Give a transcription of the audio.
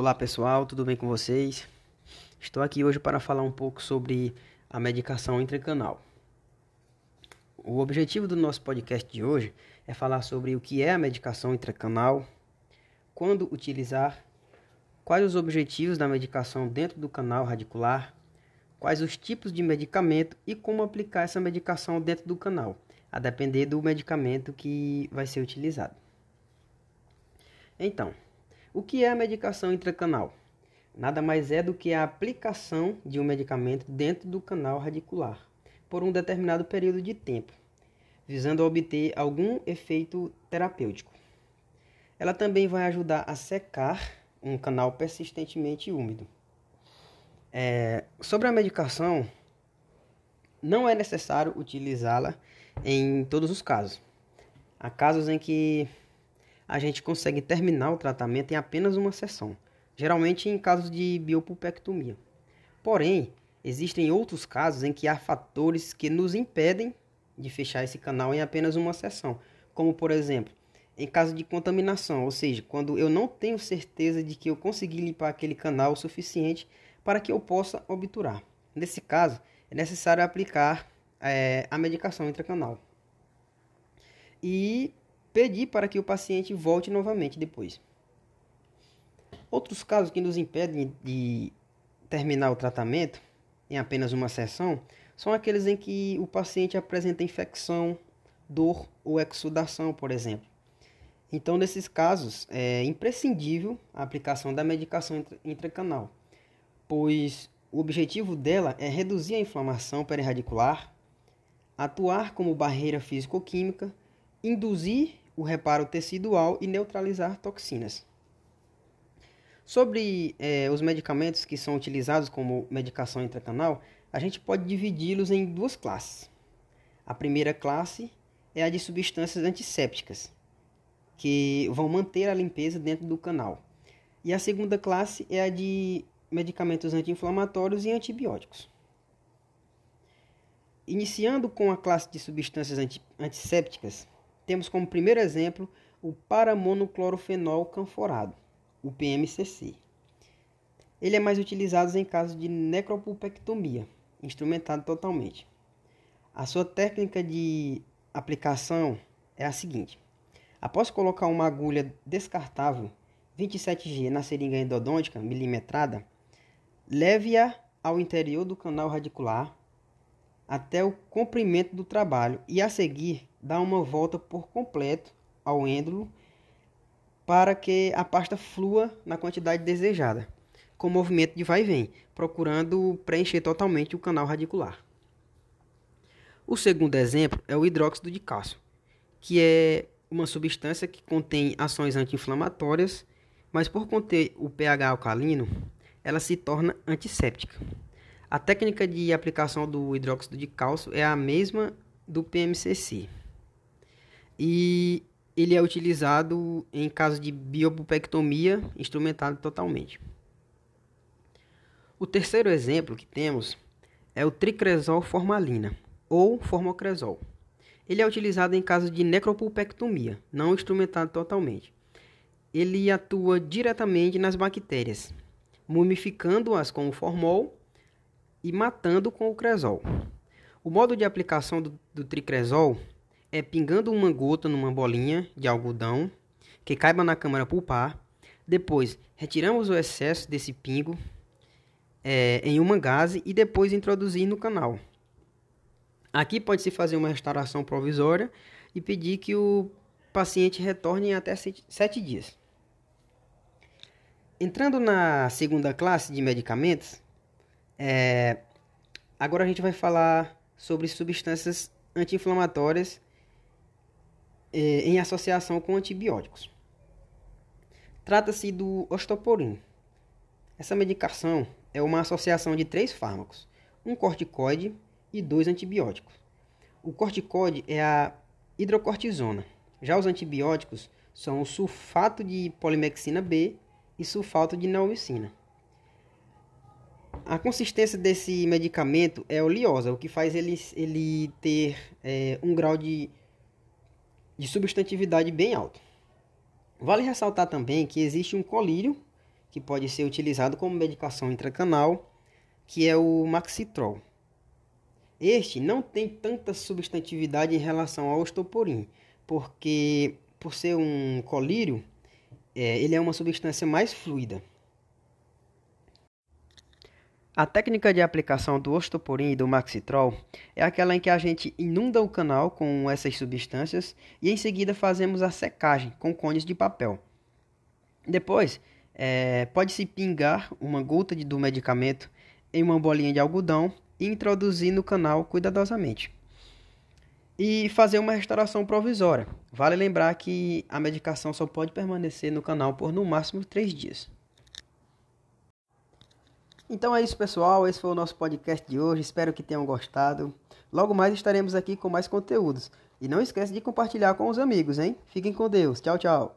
Olá pessoal, tudo bem com vocês? Estou aqui hoje para falar um pouco sobre a medicação intracanal. O objetivo do nosso podcast de hoje é falar sobre o que é a medicação intracanal, quando utilizar, quais os objetivos da medicação dentro do canal radicular, quais os tipos de medicamento e como aplicar essa medicação dentro do canal, a depender do medicamento que vai ser utilizado. Então, o que é a medicação intracanal? Nada mais é do que a aplicação de um medicamento dentro do canal radicular por um determinado período de tempo, visando obter algum efeito terapêutico. Ela também vai ajudar a secar um canal persistentemente úmido. É, sobre a medicação, não é necessário utilizá-la em todos os casos. Há casos em que a gente consegue terminar o tratamento em apenas uma sessão, geralmente em casos de biopulpectomia. Porém, existem outros casos em que há fatores que nos impedem de fechar esse canal em apenas uma sessão, como por exemplo, em caso de contaminação, ou seja, quando eu não tenho certeza de que eu consegui limpar aquele canal o suficiente para que eu possa obturar. Nesse caso, é necessário aplicar é, a medicação intracanal. E pedir para que o paciente volte novamente depois. Outros casos que nos impedem de terminar o tratamento em apenas uma sessão são aqueles em que o paciente apresenta infecção, dor ou exudação, por exemplo. Então, nesses casos, é imprescindível a aplicação da medicação intracanal, pois o objetivo dela é reduzir a inflamação perirradicular, atuar como barreira físico-química, induzir o reparo tecidual e neutralizar toxinas. Sobre eh, os medicamentos que são utilizados como medicação intracanal, a gente pode dividi-los em duas classes. A primeira classe é a de substâncias antissépticas, que vão manter a limpeza dentro do canal. E a segunda classe é a de medicamentos anti-inflamatórios e antibióticos. Iniciando com a classe de substâncias antissépticas, temos como primeiro exemplo o paramonoclorofenol canforado, o PMCC. Ele é mais utilizado em casos de necropulpectomia, instrumentado totalmente. A sua técnica de aplicação é a seguinte: após colocar uma agulha descartável 27G na seringa endodôntica milimetrada, leve-a ao interior do canal radicular até o comprimento do trabalho e a seguir dá uma volta por completo ao êndulo para que a pasta flua na quantidade desejada, com movimento de vai e vem, procurando preencher totalmente o canal radicular. O segundo exemplo é o hidróxido de cálcio, que é uma substância que contém ações anti-inflamatórias, mas por conter o pH alcalino, ela se torna antisséptica. A técnica de aplicação do hidróxido de cálcio é a mesma do PMCC. E ele é utilizado em caso de biopulpectomia instrumentado totalmente. O terceiro exemplo que temos é o tricresol formalina ou formocresol. Ele é utilizado em caso de necropulpectomia, não instrumentado totalmente. Ele atua diretamente nas bactérias, mumificando-as com o formol e matando com o cresol. O modo de aplicação do, do tricresol é pingando uma gota numa bolinha de algodão que caiba na câmara pulpar. Depois, retiramos o excesso desse pingo é, em uma gase e depois introduzir no canal. Aqui pode-se fazer uma restauração provisória e pedir que o paciente retorne em até sete dias. Entrando na segunda classe de medicamentos, é, agora a gente vai falar sobre substâncias anti-inflamatórias é, em associação com antibióticos. Trata-se do ostoporin. Essa medicação é uma associação de três fármacos, um corticoide e dois antibióticos. O corticoide é a hidrocortisona. Já os antibióticos são o sulfato de polimexina B e sulfato de neomicina. A consistência desse medicamento é oleosa, o que faz ele, ele ter é, um grau de, de substantividade bem alto. Vale ressaltar também que existe um colírio que pode ser utilizado como medicação intracanal, que é o Maxitrol. Este não tem tanta substantividade em relação ao ostoporin, porque por ser um colírio, é, ele é uma substância mais fluida. A técnica de aplicação do ostoporin e do maxitrol é aquela em que a gente inunda o canal com essas substâncias e em seguida fazemos a secagem com cones de papel. Depois, é, pode-se pingar uma gota de, do medicamento em uma bolinha de algodão e introduzir no canal cuidadosamente. E fazer uma restauração provisória. Vale lembrar que a medicação só pode permanecer no canal por no máximo três dias. Então é isso, pessoal. Esse foi o nosso podcast de hoje. Espero que tenham gostado. Logo mais estaremos aqui com mais conteúdos. E não esquece de compartilhar com os amigos, hein? Fiquem com Deus. Tchau, tchau.